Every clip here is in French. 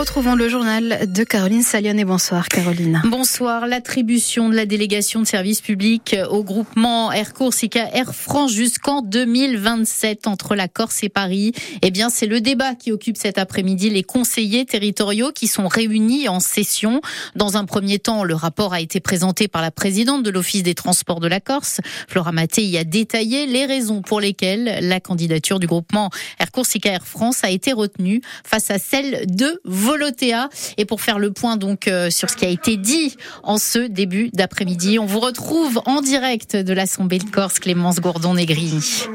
retrouvons le journal de Caroline Salion et bonsoir Caroline. Bonsoir. L'attribution de la délégation de service public au groupement Air Corsica Air France jusqu'en 2027 entre la Corse et Paris. Eh bien, c'est le débat qui occupe cet après-midi les conseillers territoriaux qui sont réunis en session. Dans un premier temps, le rapport a été présenté par la présidente de l'Office des transports de la Corse. Flora Maté y a détaillé les raisons pour lesquelles la candidature du groupement Air Corsica Air France a été retenue face à celle de Volotea. Et pour faire le point donc euh, sur ce qui a été dit en ce début d'après-midi, on vous retrouve en direct de l'Assemblée de Corse, Clémence Gourdon-Negrini.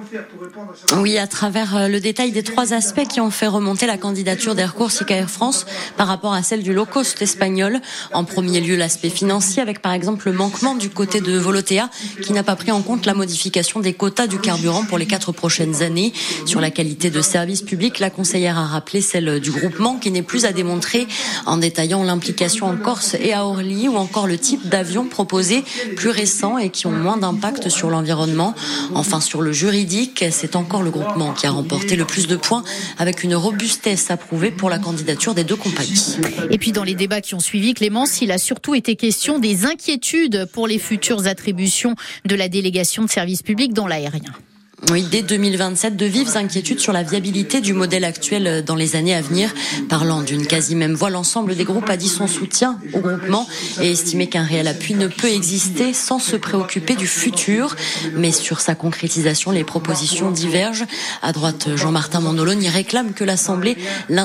Oui, à travers euh, le détail des trois aspects qui ont fait remonter la candidature d'Air Corsica Air France par rapport à celle du low cost espagnol. En premier lieu, l'aspect financier avec par exemple le manquement du côté de Volotea qui n'a pas pris en compte la modification des quotas du carburant pour les quatre prochaines années. Sur la qualité de service public, la conseillère a rappelé celle du groupement qui n'est plus à démontrer en détaillant l'implication en Corse et à Orly ou encore le type d'avions proposés plus récents et qui ont moins d'impact sur l'environnement. Enfin, sur le juridique, c'est encore le groupement qui a remporté le plus de points avec une robustesse approuvée pour la candidature des deux compagnies. Et puis dans les débats qui ont suivi, Clémence, il a surtout été question des inquiétudes pour les futures attributions de la délégation de service public dans l'aérien. Oui, dès 2027, de vives inquiétudes sur la viabilité du modèle actuel dans les années à venir. Parlant d'une quasi même voix, l'ensemble des groupes a dit son soutien au groupement et estimé qu'un réel appui ne peut exister sans se préoccuper du futur. Mais sur sa concrétisation, les propositions divergent. À droite, Jean-Martin Mandolone y réclame que l'Assemblée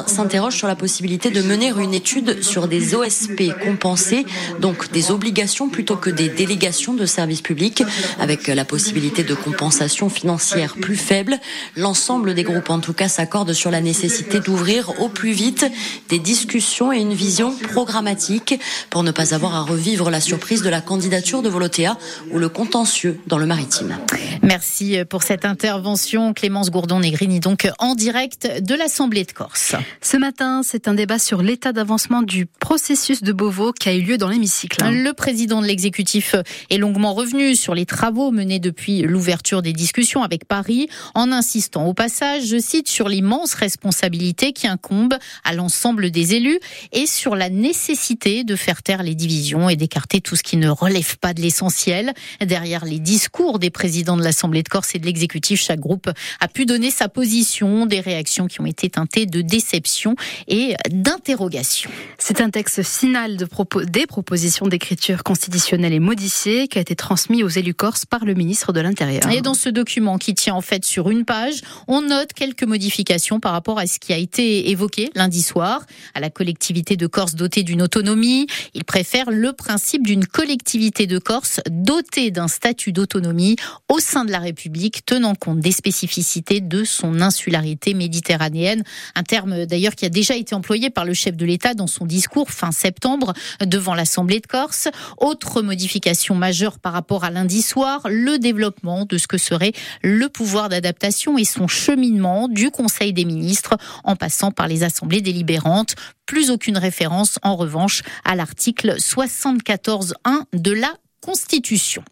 s'interroge sur la possibilité de mener une étude sur des OSP compensés, donc des obligations plutôt que des délégations de services publics, avec la possibilité de compensation financière plus faible. L'ensemble des groupes, en tout cas, s'accordent sur la nécessité d'ouvrir au plus vite des discussions et une vision programmatique pour ne pas avoir à revivre la surprise de la candidature de Volotea ou le contentieux dans le maritime. Merci pour cette intervention. Clémence Gourdon-Negrini, donc en direct de l'Assemblée de Corse. Ce matin, c'est un débat sur l'état d'avancement du processus de Beauvau qui a eu lieu dans l'hémicycle. Le président de l'exécutif est longuement revenu sur les travaux menés depuis l'ouverture des discussions avec Paris, en insistant au passage, je cite, sur l'immense responsabilité qui incombe à l'ensemble des élus et sur la nécessité de faire taire les divisions et d'écarter tout ce qui ne relève pas de l'essentiel. Derrière les discours des présidents de l'Assemblée de Corse et de l'exécutif, chaque groupe a pu donner sa position, des réactions qui ont été teintées de déception et d'interrogation. C'est un texte final de propos, des propositions d'écriture constitutionnelle et modifiée qui a été transmis aux élus corses par le ministre de l'Intérieur. Et dans ce document qui tient en fait sur une page. On note quelques modifications par rapport à ce qui a été évoqué lundi soir à la collectivité de Corse dotée d'une autonomie. Il préfère le principe d'une collectivité de Corse dotée d'un statut d'autonomie au sein de la République, tenant compte des spécificités de son insularité méditerranéenne. Un terme d'ailleurs qui a déjà été employé par le chef de l'État dans son discours fin septembre devant l'Assemblée de Corse. Autre modification majeure par rapport à lundi soir, le développement de ce que serait pouvoir d'adaptation et son cheminement du Conseil des ministres en passant par les assemblées délibérantes. Plus aucune référence, en revanche, à l'article 74.1 de la Constitution.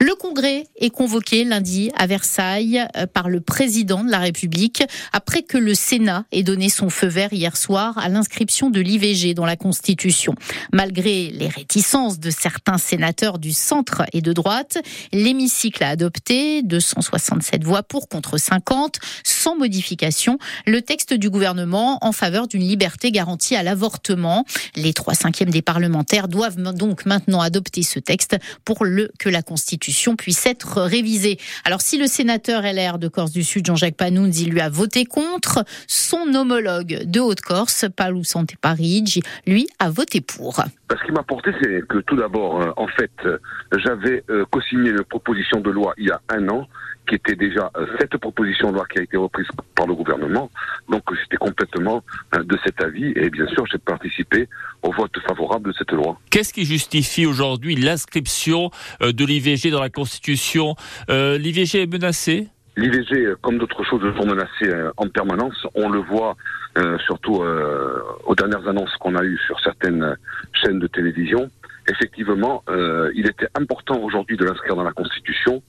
Le Congrès est convoqué lundi à Versailles euh, par le président de la République après que le Sénat ait donné son feu vert hier soir à l'inscription de l'IVG dans la Constitution. Malgré les réticences de certains sénateurs du centre et de droite, l'hémicycle a adopté 267 voix pour contre 50 sans modification le texte du gouvernement en faveur d'une liberté garantie à l'avortement. Les trois cinquièmes des parlementaires doivent donc maintenant adopter ce texte pour le, que la Constitution puisse être révisée. Alors si le sénateur LR de Corse du Sud, Jean-Jacques Panounzi, lui a voté contre, son homologue de Haute-Corse, Palou Santé Parigi, lui a voté pour. Ce qui m'a porté, c'est que tout d'abord, euh, en fait, euh, j'avais euh, co-signé une proposition de loi il y a un an qui était déjà cette proposition de loi qui a été reprise par le gouvernement. Donc j'étais complètement de cet avis et bien sûr j'ai participé au vote favorable de cette loi. Qu'est-ce qui justifie aujourd'hui l'inscription de l'IVG dans la Constitution? L'IVG est menacé L'IVG, comme d'autres choses, sont menacées en permanence. On le voit euh, surtout euh, aux dernières annonces qu'on a eues sur certaines chaînes de télévision. Effectivement, euh, il était important aujourd'hui de l'inscrire dans la Constitution,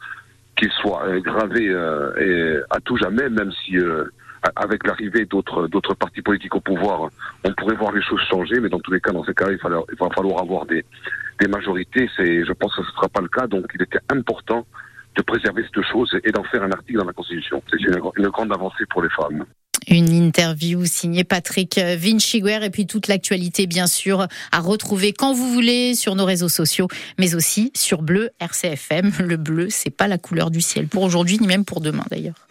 qu'il soit gravé et à tout jamais, même si avec l'arrivée d'autres d'autres partis politiques au pouvoir, on pourrait voir les choses changer, mais dans tous les cas, dans ces cas, il, il va falloir avoir des, des majorités. C'est, je pense que ce ne sera pas le cas, donc il était important de préserver cette chose et d'en faire un article dans la Constitution. C'est une, grande avancée pour les femmes. Une interview signée Patrick Vinciguer et puis toute l'actualité bien sûr à retrouver quand vous voulez sur nos réseaux sociaux mais aussi sur Bleu RCFM. Le bleu c'est pas la couleur du ciel pour aujourd'hui ni même pour demain d'ailleurs.